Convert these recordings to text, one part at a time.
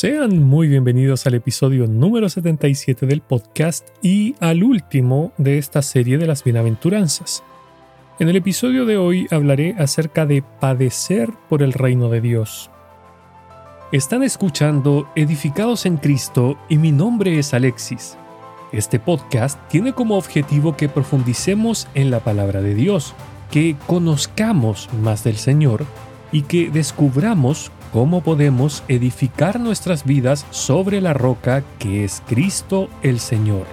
Sean muy bienvenidos al episodio número 77 del podcast y al último de esta serie de las bienaventuranzas. En el episodio de hoy hablaré acerca de padecer por el reino de Dios. Están escuchando Edificados en Cristo y mi nombre es Alexis. Este podcast tiene como objetivo que profundicemos en la palabra de Dios, que conozcamos más del Señor y que descubramos cómo podemos edificar nuestras vidas sobre la roca que es Cristo el Señor.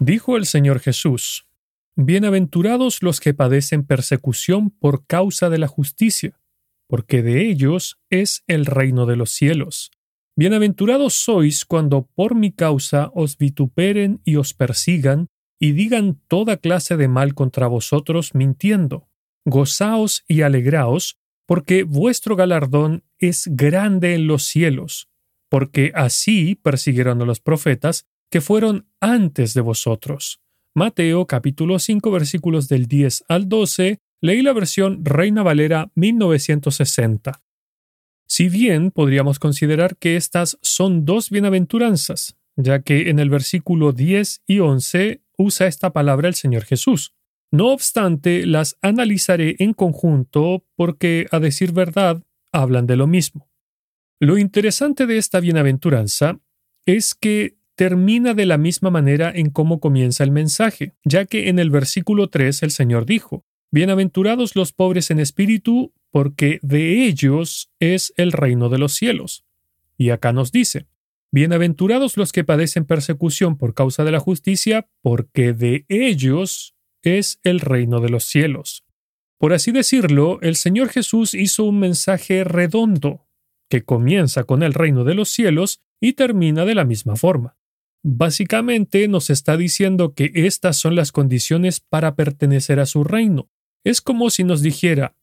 Dijo el Señor Jesús, Bienaventurados los que padecen persecución por causa de la justicia, porque de ellos es el reino de los cielos. Bienaventurados sois cuando por mi causa os vituperen y os persigan, y digan toda clase de mal contra vosotros mintiendo. Gozaos y alegraos, porque vuestro galardón es grande en los cielos, porque así persiguieron a los profetas que fueron antes de vosotros. Mateo capítulo 5 versículos del 10 al 12, leí la versión Reina Valera 1960. Si bien podríamos considerar que estas son dos bienaventuranzas, ya que en el versículo 10 y 11 usa esta palabra el Señor Jesús. No obstante, las analizaré en conjunto porque, a decir verdad, hablan de lo mismo. Lo interesante de esta bienaventuranza es que termina de la misma manera en cómo comienza el mensaje, ya que en el versículo 3 el Señor dijo, Bienaventurados los pobres en espíritu, porque de ellos es el reino de los cielos. Y acá nos dice, Bienaventurados los que padecen persecución por causa de la justicia, porque de ellos es el reino de los cielos. Por así decirlo, el Señor Jesús hizo un mensaje redondo, que comienza con el reino de los cielos y termina de la misma forma. Básicamente nos está diciendo que estas son las condiciones para pertenecer a su reino. Es como si nos dijera,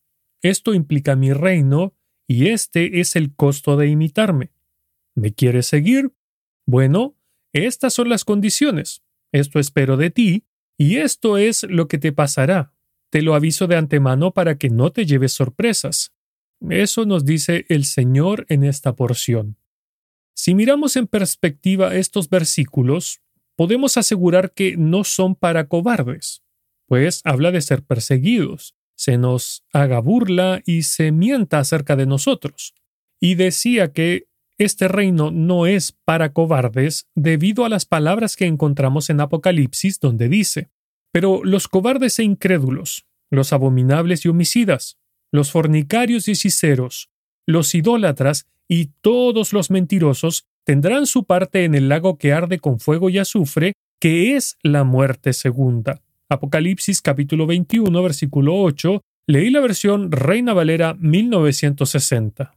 esto implica mi reino y este es el costo de imitarme. ¿Me quieres seguir? Bueno, estas son las condiciones. Esto espero de ti y esto es lo que te pasará. Te lo aviso de antemano para que no te lleves sorpresas. Eso nos dice el Señor en esta porción. Si miramos en perspectiva estos versículos, podemos asegurar que no son para cobardes, pues habla de ser perseguidos, se nos haga burla y se mienta acerca de nosotros. Y decía que este reino no es para cobardes debido a las palabras que encontramos en Apocalipsis donde dice, pero los cobardes e incrédulos, los abominables y homicidas, los fornicarios y hechiceros, los idólatras y todos los mentirosos tendrán su parte en el lago que arde con fuego y azufre, que es la muerte segunda. Apocalipsis capítulo 21 versículo 8, leí la versión Reina Valera 1960.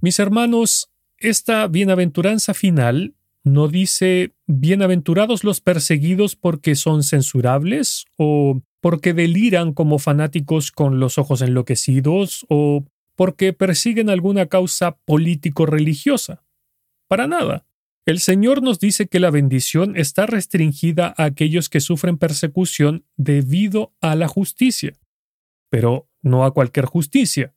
Mis hermanos, esta bienaventuranza final no dice bienaventurados los perseguidos porque son censurables o porque deliran como fanáticos con los ojos enloquecidos o porque persiguen alguna causa político-religiosa. Para nada. El Señor nos dice que la bendición está restringida a aquellos que sufren persecución debido a la justicia. Pero no a cualquier justicia,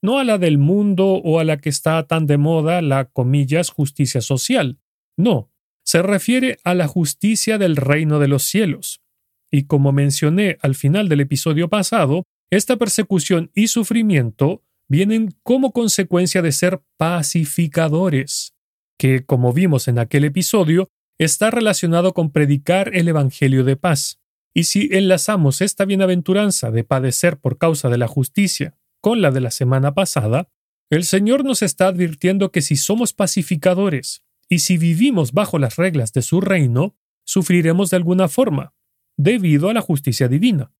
no a la del mundo o a la que está tan de moda la comillas justicia social. No, se refiere a la justicia del reino de los cielos. Y como mencioné al final del episodio pasado, esta persecución y sufrimiento vienen como consecuencia de ser pacificadores, que, como vimos en aquel episodio, está relacionado con predicar el Evangelio de paz. Y si enlazamos esta bienaventuranza de padecer por causa de la justicia con la de la semana pasada, el Señor nos está advirtiendo que si somos pacificadores y si vivimos bajo las reglas de su reino, sufriremos de alguna forma, debido a la justicia divina.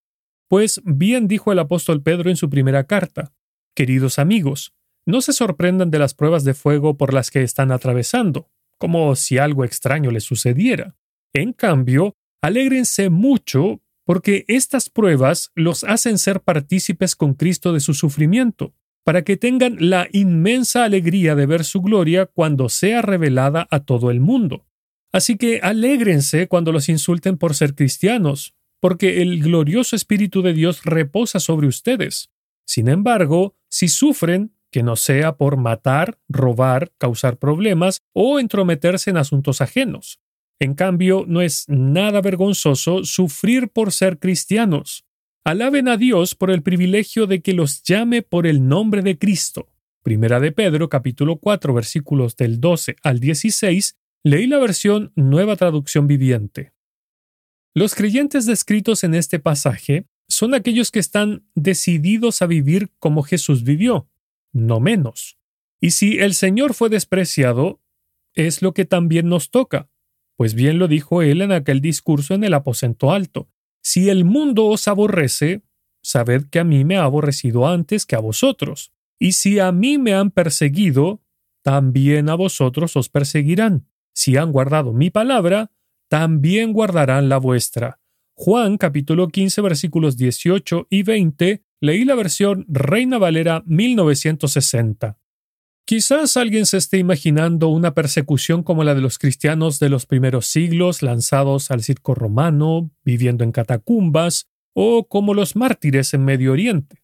Pues bien dijo el apóstol Pedro en su primera carta, Queridos amigos, no se sorprendan de las pruebas de fuego por las que están atravesando, como si algo extraño les sucediera. En cambio, alégrense mucho porque estas pruebas los hacen ser partícipes con Cristo de su sufrimiento, para que tengan la inmensa alegría de ver su gloria cuando sea revelada a todo el mundo. Así que alégrense cuando los insulten por ser cristianos, porque el glorioso Espíritu de Dios reposa sobre ustedes. Sin embargo, si sufren, que no sea por matar, robar, causar problemas o entrometerse en asuntos ajenos. En cambio, no es nada vergonzoso sufrir por ser cristianos. Alaben a Dios por el privilegio de que los llame por el nombre de Cristo. Primera de Pedro capítulo 4 versículos del 12 al 16, leí la versión Nueva Traducción Viviente. Los creyentes descritos en este pasaje son aquellos que están decididos a vivir como Jesús vivió, no menos. Y si el Señor fue despreciado, es lo que también nos toca, pues bien lo dijo él en aquel discurso en el aposento alto. Si el mundo os aborrece, sabed que a mí me ha aborrecido antes que a vosotros. Y si a mí me han perseguido, también a vosotros os perseguirán. Si han guardado mi palabra, también guardarán la vuestra. Juan capítulo 15 versículos 18 y 20 leí la versión Reina Valera 1960. Quizás alguien se esté imaginando una persecución como la de los cristianos de los primeros siglos lanzados al circo romano, viviendo en catacumbas, o como los mártires en Medio Oriente.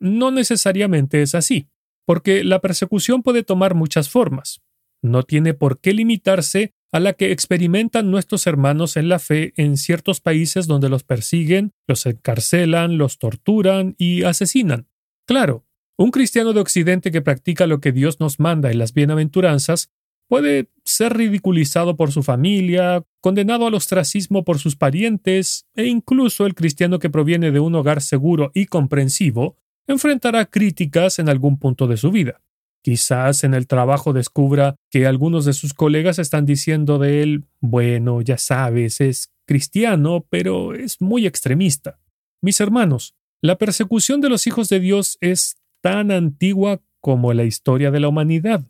No necesariamente es así, porque la persecución puede tomar muchas formas. No tiene por qué limitarse a la que experimentan nuestros hermanos en la fe en ciertos países donde los persiguen, los encarcelan, los torturan y asesinan. Claro, un cristiano de Occidente que practica lo que Dios nos manda en las bienaventuranzas puede ser ridiculizado por su familia, condenado al ostracismo por sus parientes, e incluso el cristiano que proviene de un hogar seguro y comprensivo enfrentará críticas en algún punto de su vida. Quizás en el trabajo descubra que algunos de sus colegas están diciendo de él, bueno, ya sabes, es cristiano, pero es muy extremista. Mis hermanos, la persecución de los hijos de Dios es tan antigua como la historia de la humanidad.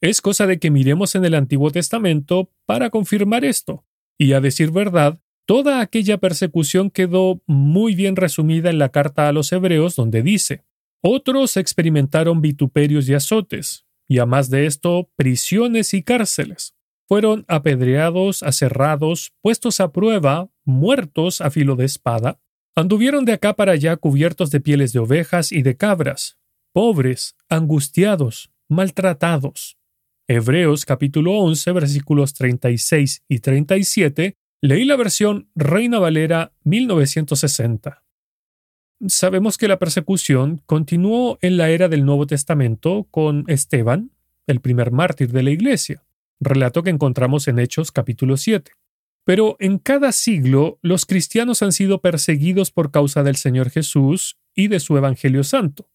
Es cosa de que miremos en el Antiguo Testamento para confirmar esto. Y a decir verdad, toda aquella persecución quedó muy bien resumida en la carta a los Hebreos donde dice, otros experimentaron vituperios y azotes, y a más de esto, prisiones y cárceles. Fueron apedreados, aserrados, puestos a prueba, muertos a filo de espada. Anduvieron de acá para allá cubiertos de pieles de ovejas y de cabras, pobres, angustiados, maltratados. Hebreos capítulo 11 versículos 36 y 37, leí la versión Reina Valera 1960. Sabemos que la persecución continuó en la era del Nuevo Testamento con Esteban, el primer mártir de la Iglesia, relato que encontramos en Hechos capítulo 7. Pero en cada siglo los cristianos han sido perseguidos por causa del Señor Jesús y de su Evangelio Santo.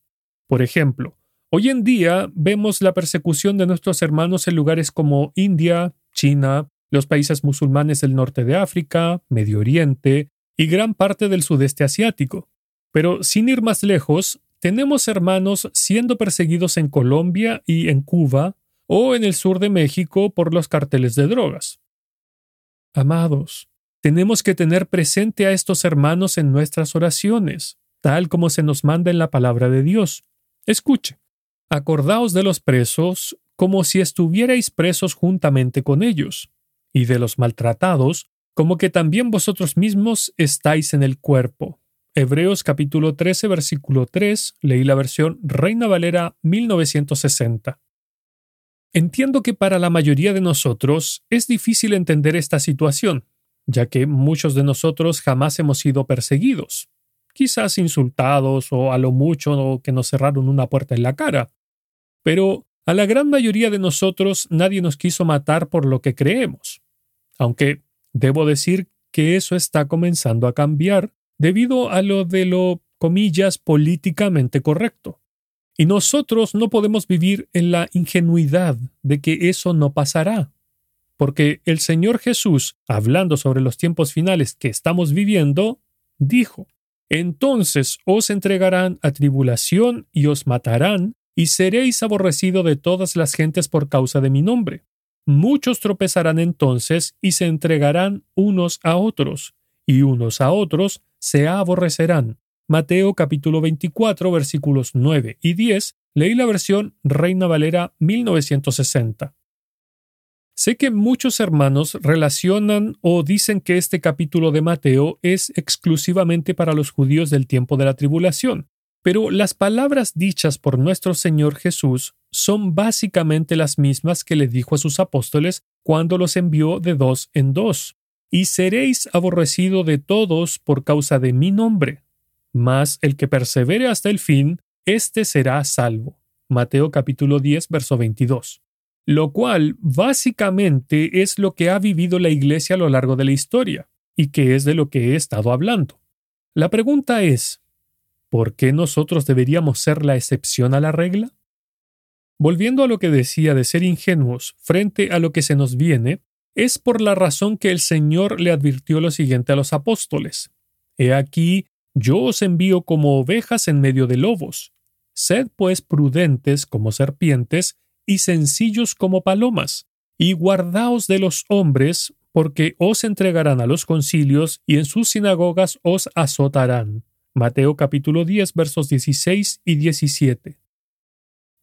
Por ejemplo, hoy en día vemos la persecución de nuestros hermanos en lugares como India, China, los países musulmanes del norte de África, Medio Oriente y gran parte del sudeste asiático. Pero sin ir más lejos, tenemos hermanos siendo perseguidos en Colombia y en Cuba o en el sur de México por los carteles de drogas. Amados, tenemos que tener presente a estos hermanos en nuestras oraciones, tal como se nos manda en la palabra de Dios. Escuche, acordaos de los presos como si estuvierais presos juntamente con ellos, y de los maltratados como que también vosotros mismos estáis en el cuerpo. Hebreos capítulo 13 versículo 3, leí la versión Reina Valera 1960. Entiendo que para la mayoría de nosotros es difícil entender esta situación, ya que muchos de nosotros jamás hemos sido perseguidos, quizás insultados o a lo mucho que nos cerraron una puerta en la cara. Pero a la gran mayoría de nosotros nadie nos quiso matar por lo que creemos. Aunque debo decir que eso está comenzando a cambiar debido a lo de lo, comillas, políticamente correcto. Y nosotros no podemos vivir en la ingenuidad de que eso no pasará, porque el Señor Jesús, hablando sobre los tiempos finales que estamos viviendo, dijo, Entonces os entregarán a tribulación y os matarán, y seréis aborrecido de todas las gentes por causa de mi nombre. Muchos tropezarán entonces y se entregarán unos a otros, y unos a otros se aborrecerán. Mateo capítulo 24 versículos 9 y 10, Leí la versión Reina Valera 1960. Sé que muchos hermanos relacionan o dicen que este capítulo de Mateo es exclusivamente para los judíos del tiempo de la tribulación, pero las palabras dichas por nuestro Señor Jesús son básicamente las mismas que le dijo a sus apóstoles cuando los envió de dos en dos. Y seréis aborrecido de todos por causa de mi nombre. Mas el que persevere hasta el fin, éste será salvo. Mateo capítulo 10, verso 22 lo cual básicamente es lo que ha vivido la Iglesia a lo largo de la historia, y que es de lo que he estado hablando. La pregunta es, ¿por qué nosotros deberíamos ser la excepción a la regla? Volviendo a lo que decía de ser ingenuos frente a lo que se nos viene, es por la razón que el Señor le advirtió lo siguiente a los apóstoles. He aquí, yo os envío como ovejas en medio de lobos. Sed pues prudentes como serpientes y sencillos como palomas, y guardaos de los hombres, porque os entregarán a los concilios y en sus sinagogas os azotarán. Mateo capítulo 10 versos 16 y 17.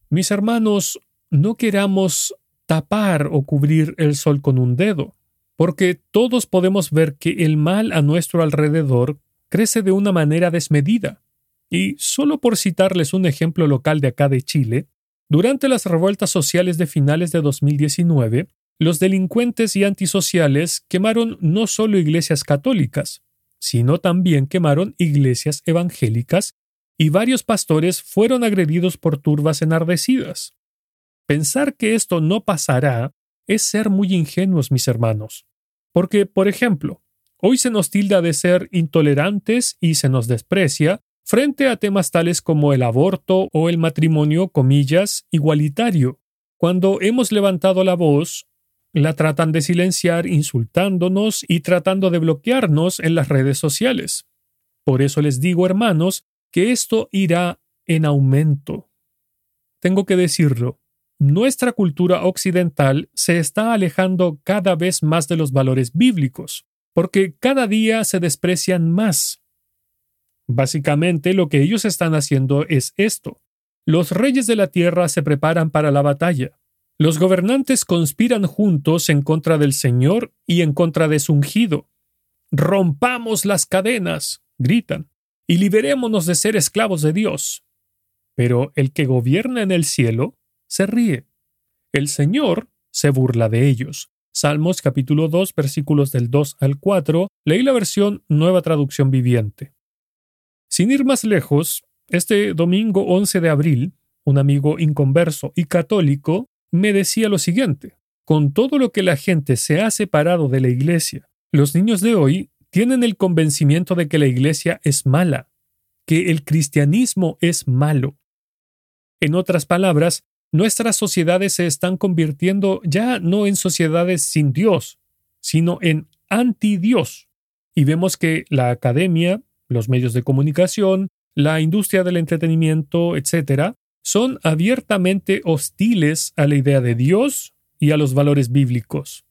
Mis hermanos, no queramos tapar o cubrir el sol con un dedo, porque todos podemos ver que el mal a nuestro alrededor crece de una manera desmedida. Y solo por citarles un ejemplo local de acá de Chile, durante las revueltas sociales de finales de 2019, los delincuentes y antisociales quemaron no solo iglesias católicas, sino también quemaron iglesias evangélicas y varios pastores fueron agredidos por turbas enardecidas. Pensar que esto no pasará es ser muy ingenuos, mis hermanos. Porque, por ejemplo, hoy se nos tilda de ser intolerantes y se nos desprecia frente a temas tales como el aborto o el matrimonio, comillas, igualitario. Cuando hemos levantado la voz, la tratan de silenciar insultándonos y tratando de bloquearnos en las redes sociales. Por eso les digo, hermanos, que esto irá en aumento. Tengo que decirlo, nuestra cultura occidental se está alejando cada vez más de los valores bíblicos, porque cada día se desprecian más. Básicamente lo que ellos están haciendo es esto. Los reyes de la tierra se preparan para la batalla. Los gobernantes conspiran juntos en contra del Señor y en contra de su ungido. Rompamos las cadenas, gritan, y liberémonos de ser esclavos de Dios. Pero el que gobierna en el cielo se ríe. El Señor se burla de ellos. Salmos capítulo 2 versículos del 2 al 4, leí la versión Nueva Traducción Viviente. Sin ir más lejos, este domingo 11 de abril, un amigo inconverso y católico me decía lo siguiente, con todo lo que la gente se ha separado de la Iglesia, los niños de hoy tienen el convencimiento de que la Iglesia es mala, que el cristianismo es malo. En otras palabras, nuestras sociedades se están convirtiendo ya no en sociedades sin Dios, sino en anti-Dios. Y vemos que la academia, los medios de comunicación, la industria del entretenimiento, etc., son abiertamente hostiles a la idea de Dios y a los valores bíblicos.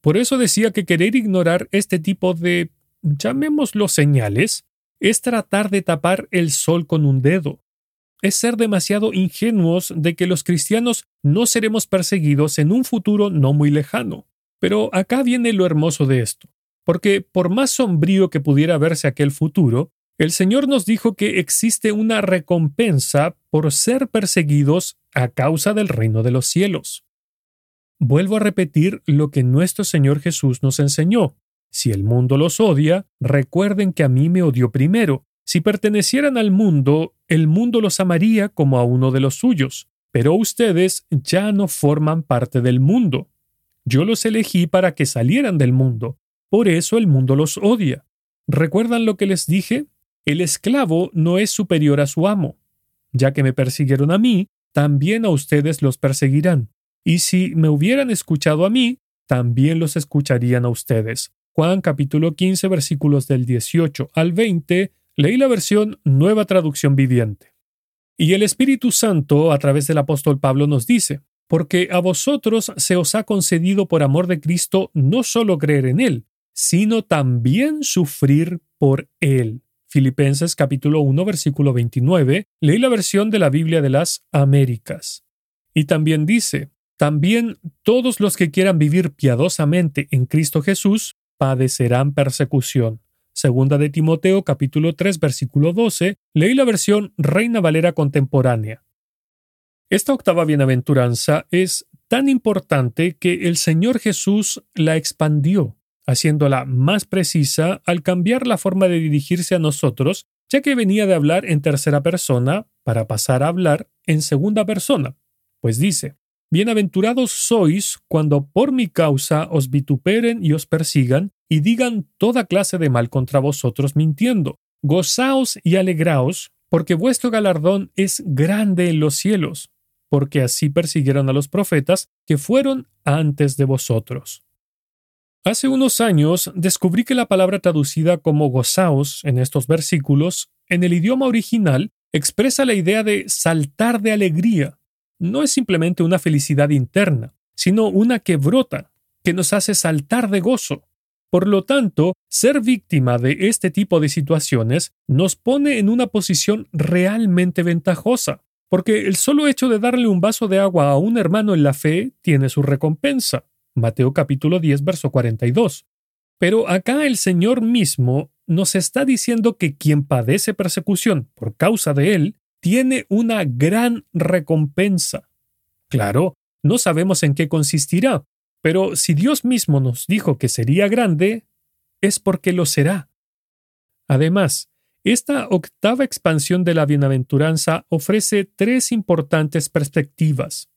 Por eso decía que querer ignorar este tipo de, llamémoslo señales, es tratar de tapar el sol con un dedo. Es ser demasiado ingenuos de que los cristianos no seremos perseguidos en un futuro no muy lejano. Pero acá viene lo hermoso de esto porque por más sombrío que pudiera verse aquel futuro, el Señor nos dijo que existe una recompensa por ser perseguidos a causa del reino de los cielos. Vuelvo a repetir lo que nuestro Señor Jesús nos enseñó. Si el mundo los odia, recuerden que a mí me odió primero. Si pertenecieran al mundo, el mundo los amaría como a uno de los suyos. Pero ustedes ya no forman parte del mundo. Yo los elegí para que salieran del mundo, por eso el mundo los odia. ¿Recuerdan lo que les dije? El esclavo no es superior a su amo. Ya que me persiguieron a mí, también a ustedes los perseguirán. Y si me hubieran escuchado a mí, también los escucharían a ustedes. Juan capítulo 15 versículos del 18 al 20, leí la versión Nueva Traducción Viviente. Y el Espíritu Santo, a través del apóstol Pablo, nos dice, porque a vosotros se os ha concedido por amor de Cristo no solo creer en Él, sino también sufrir por Él, Filipenses capítulo 1 versículo 29, leí la versión de la Biblia de las Américas. Y también dice, también todos los que quieran vivir piadosamente en Cristo Jesús padecerán persecución. Segunda de Timoteo capítulo 3 versículo 12, leí la versión Reina Valera contemporánea. Esta octava bienaventuranza es tan importante que el Señor Jesús la expandió, haciéndola más precisa al cambiar la forma de dirigirse a nosotros, ya que venía de hablar en tercera persona para pasar a hablar en segunda persona, pues dice, Bienaventurados sois cuando por mi causa os vituperen y os persigan, y digan toda clase de mal contra vosotros mintiendo. Gozaos y alegraos, porque vuestro galardón es grande en los cielos, porque así persiguieron a los profetas que fueron antes de vosotros. Hace unos años descubrí que la palabra traducida como gozaos en estos versículos, en el idioma original, expresa la idea de saltar de alegría, no es simplemente una felicidad interna, sino una que brota, que nos hace saltar de gozo. Por lo tanto, ser víctima de este tipo de situaciones nos pone en una posición realmente ventajosa, porque el solo hecho de darle un vaso de agua a un hermano en la fe tiene su recompensa. Mateo capítulo 10, verso 42. Pero acá el Señor mismo nos está diciendo que quien padece persecución por causa de Él tiene una gran recompensa. Claro, no sabemos en qué consistirá, pero si Dios mismo nos dijo que sería grande, es porque lo será. Además, esta octava expansión de la bienaventuranza ofrece tres importantes perspectivas.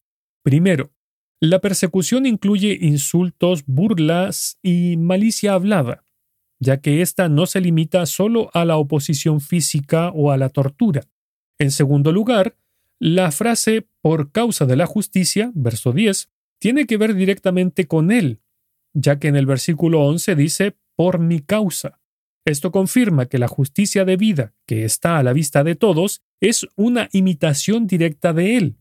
Primero, la persecución incluye insultos, burlas y malicia hablada, ya que ésta no se limita solo a la oposición física o a la tortura. En segundo lugar, la frase por causa de la justicia, verso 10, tiene que ver directamente con él, ya que en el versículo 11 dice por mi causa. Esto confirma que la justicia de vida, que está a la vista de todos, es una imitación directa de él,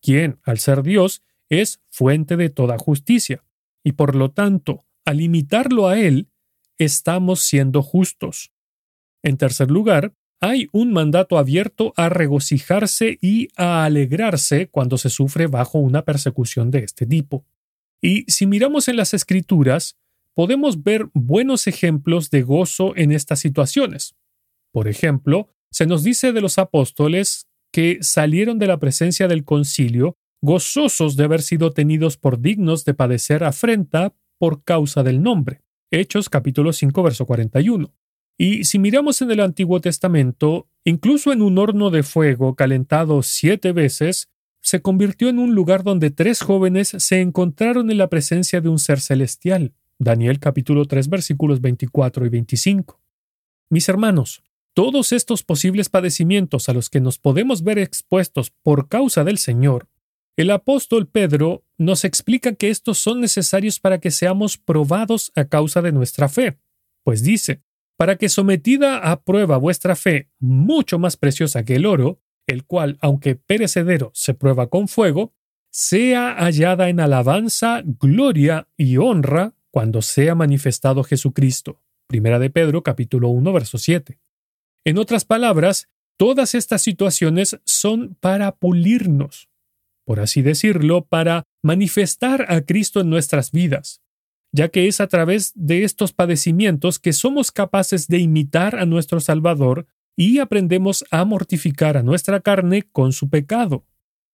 quien, al ser Dios, es fuente de toda justicia, y por lo tanto, al imitarlo a él, estamos siendo justos. En tercer lugar, hay un mandato abierto a regocijarse y a alegrarse cuando se sufre bajo una persecución de este tipo. Y si miramos en las escrituras, podemos ver buenos ejemplos de gozo en estas situaciones. Por ejemplo, se nos dice de los apóstoles que salieron de la presencia del concilio gozosos de haber sido tenidos por dignos de padecer afrenta por causa del nombre. Hechos capítulo 5 verso 41. Y si miramos en el Antiguo Testamento, incluso en un horno de fuego calentado siete veces, se convirtió en un lugar donde tres jóvenes se encontraron en la presencia de un ser celestial. Daniel capítulo 3 versículos 24 y 25. Mis hermanos, todos estos posibles padecimientos a los que nos podemos ver expuestos por causa del Señor, el apóstol Pedro nos explica que estos son necesarios para que seamos probados a causa de nuestra fe, pues dice, para que sometida a prueba vuestra fe, mucho más preciosa que el oro, el cual, aunque perecedero, se prueba con fuego, sea hallada en alabanza, gloria y honra cuando sea manifestado Jesucristo. Primera de Pedro capítulo 1 verso 7. En otras palabras, todas estas situaciones son para pulirnos, por así decirlo, para manifestar a Cristo en nuestras vidas, ya que es a través de estos padecimientos que somos capaces de imitar a nuestro Salvador y aprendemos a mortificar a nuestra carne con su pecado.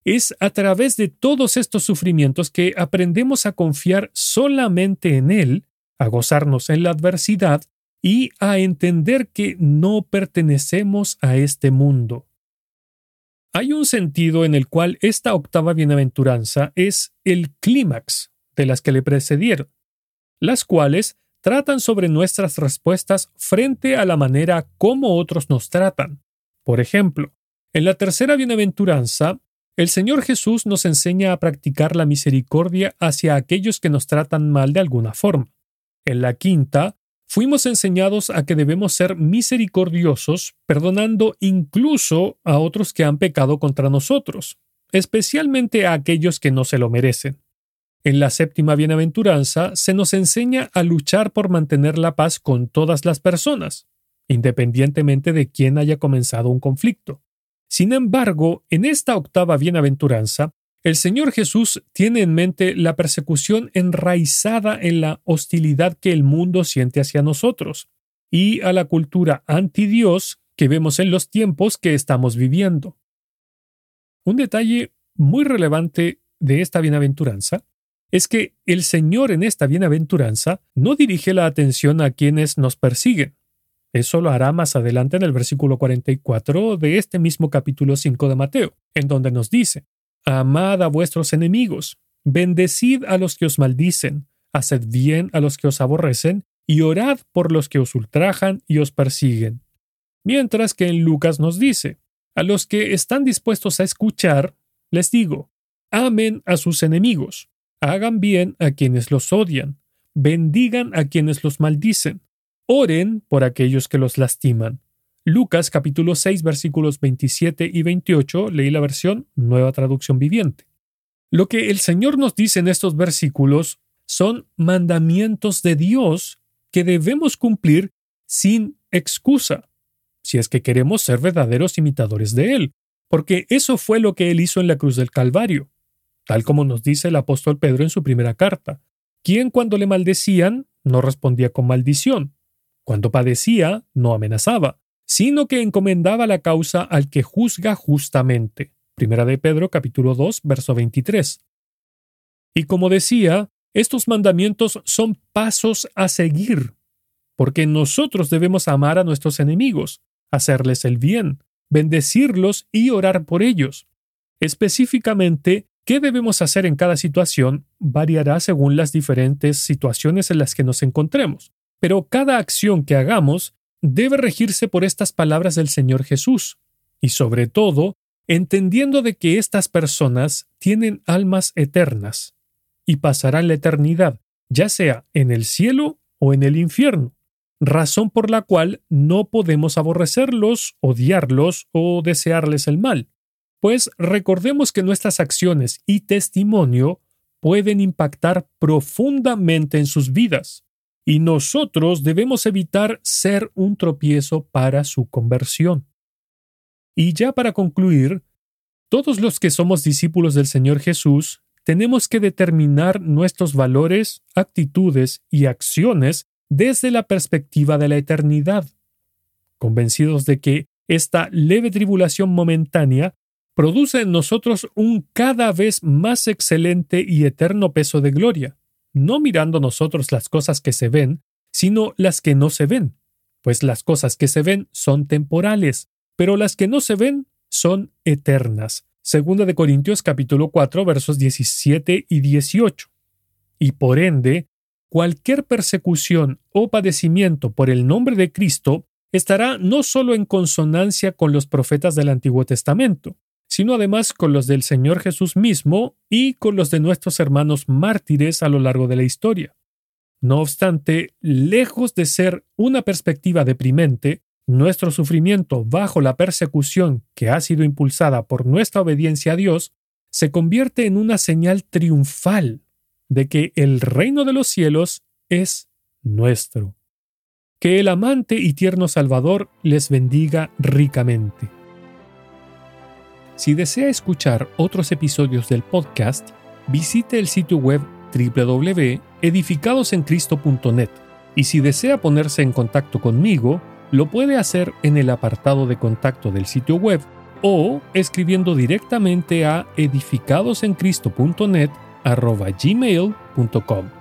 Es a través de todos estos sufrimientos que aprendemos a confiar solamente en Él, a gozarnos en la adversidad y a entender que no pertenecemos a este mundo. Hay un sentido en el cual esta octava bienaventuranza es el clímax de las que le precedieron las cuales tratan sobre nuestras respuestas frente a la manera como otros nos tratan. Por ejemplo, en la tercera bienaventuranza, el Señor Jesús nos enseña a practicar la misericordia hacia aquellos que nos tratan mal de alguna forma. En la quinta, fuimos enseñados a que debemos ser misericordiosos, perdonando incluso a otros que han pecado contra nosotros, especialmente a aquellos que no se lo merecen. En la séptima bienaventuranza se nos enseña a luchar por mantener la paz con todas las personas, independientemente de quién haya comenzado un conflicto. Sin embargo, en esta octava bienaventuranza, el Señor Jesús tiene en mente la persecución enraizada en la hostilidad que el mundo siente hacia nosotros y a la cultura anti-Dios que vemos en los tiempos que estamos viviendo. Un detalle muy relevante de esta bienaventuranza es que el Señor en esta bienaventuranza no dirige la atención a quienes nos persiguen. Eso lo hará más adelante en el versículo 44 de este mismo capítulo 5 de Mateo, en donde nos dice, Amad a vuestros enemigos, bendecid a los que os maldicen, haced bien a los que os aborrecen, y orad por los que os ultrajan y os persiguen. Mientras que en Lucas nos dice, a los que están dispuestos a escuchar, les digo, amen a sus enemigos, hagan bien a quienes los odian, bendigan a quienes los maldicen, oren por aquellos que los lastiman. Lucas capítulo 6 versículos 27 y 28, leí la versión Nueva Traducción Viviente. Lo que el Señor nos dice en estos versículos son mandamientos de Dios que debemos cumplir sin excusa, si es que queremos ser verdaderos imitadores de Él, porque eso fue lo que Él hizo en la cruz del Calvario, tal como nos dice el apóstol Pedro en su primera carta, quien cuando le maldecían no respondía con maldición, cuando padecía no amenazaba, sino que encomendaba la causa al que juzga justamente. Primera de Pedro capítulo 2, verso 23. Y como decía, estos mandamientos son pasos a seguir, porque nosotros debemos amar a nuestros enemigos, hacerles el bien, bendecirlos y orar por ellos. Específicamente, qué debemos hacer en cada situación variará según las diferentes situaciones en las que nos encontremos, pero cada acción que hagamos debe regirse por estas palabras del Señor Jesús, y sobre todo, entendiendo de que estas personas tienen almas eternas y pasarán la eternidad, ya sea en el cielo o en el infierno, razón por la cual no podemos aborrecerlos, odiarlos o desearles el mal, pues recordemos que nuestras acciones y testimonio pueden impactar profundamente en sus vidas y nosotros debemos evitar ser un tropiezo para su conversión. Y ya para concluir, todos los que somos discípulos del Señor Jesús tenemos que determinar nuestros valores, actitudes y acciones desde la perspectiva de la eternidad, convencidos de que esta leve tribulación momentánea produce en nosotros un cada vez más excelente y eterno peso de gloria no mirando nosotros las cosas que se ven, sino las que no se ven, pues las cosas que se ven son temporales, pero las que no se ven son eternas. Segunda de Corintios capítulo 4 versos 17 y 18. Y por ende, cualquier persecución o padecimiento por el nombre de Cristo estará no solo en consonancia con los profetas del Antiguo Testamento, sino además con los del Señor Jesús mismo y con los de nuestros hermanos mártires a lo largo de la historia. No obstante, lejos de ser una perspectiva deprimente, nuestro sufrimiento bajo la persecución que ha sido impulsada por nuestra obediencia a Dios se convierte en una señal triunfal de que el reino de los cielos es nuestro. Que el amante y tierno Salvador les bendiga ricamente. Si desea escuchar otros episodios del podcast, visite el sitio web www.edificadosencristo.net y si desea ponerse en contacto conmigo, lo puede hacer en el apartado de contacto del sitio web o escribiendo directamente a edificadosencristo.net gmail.com.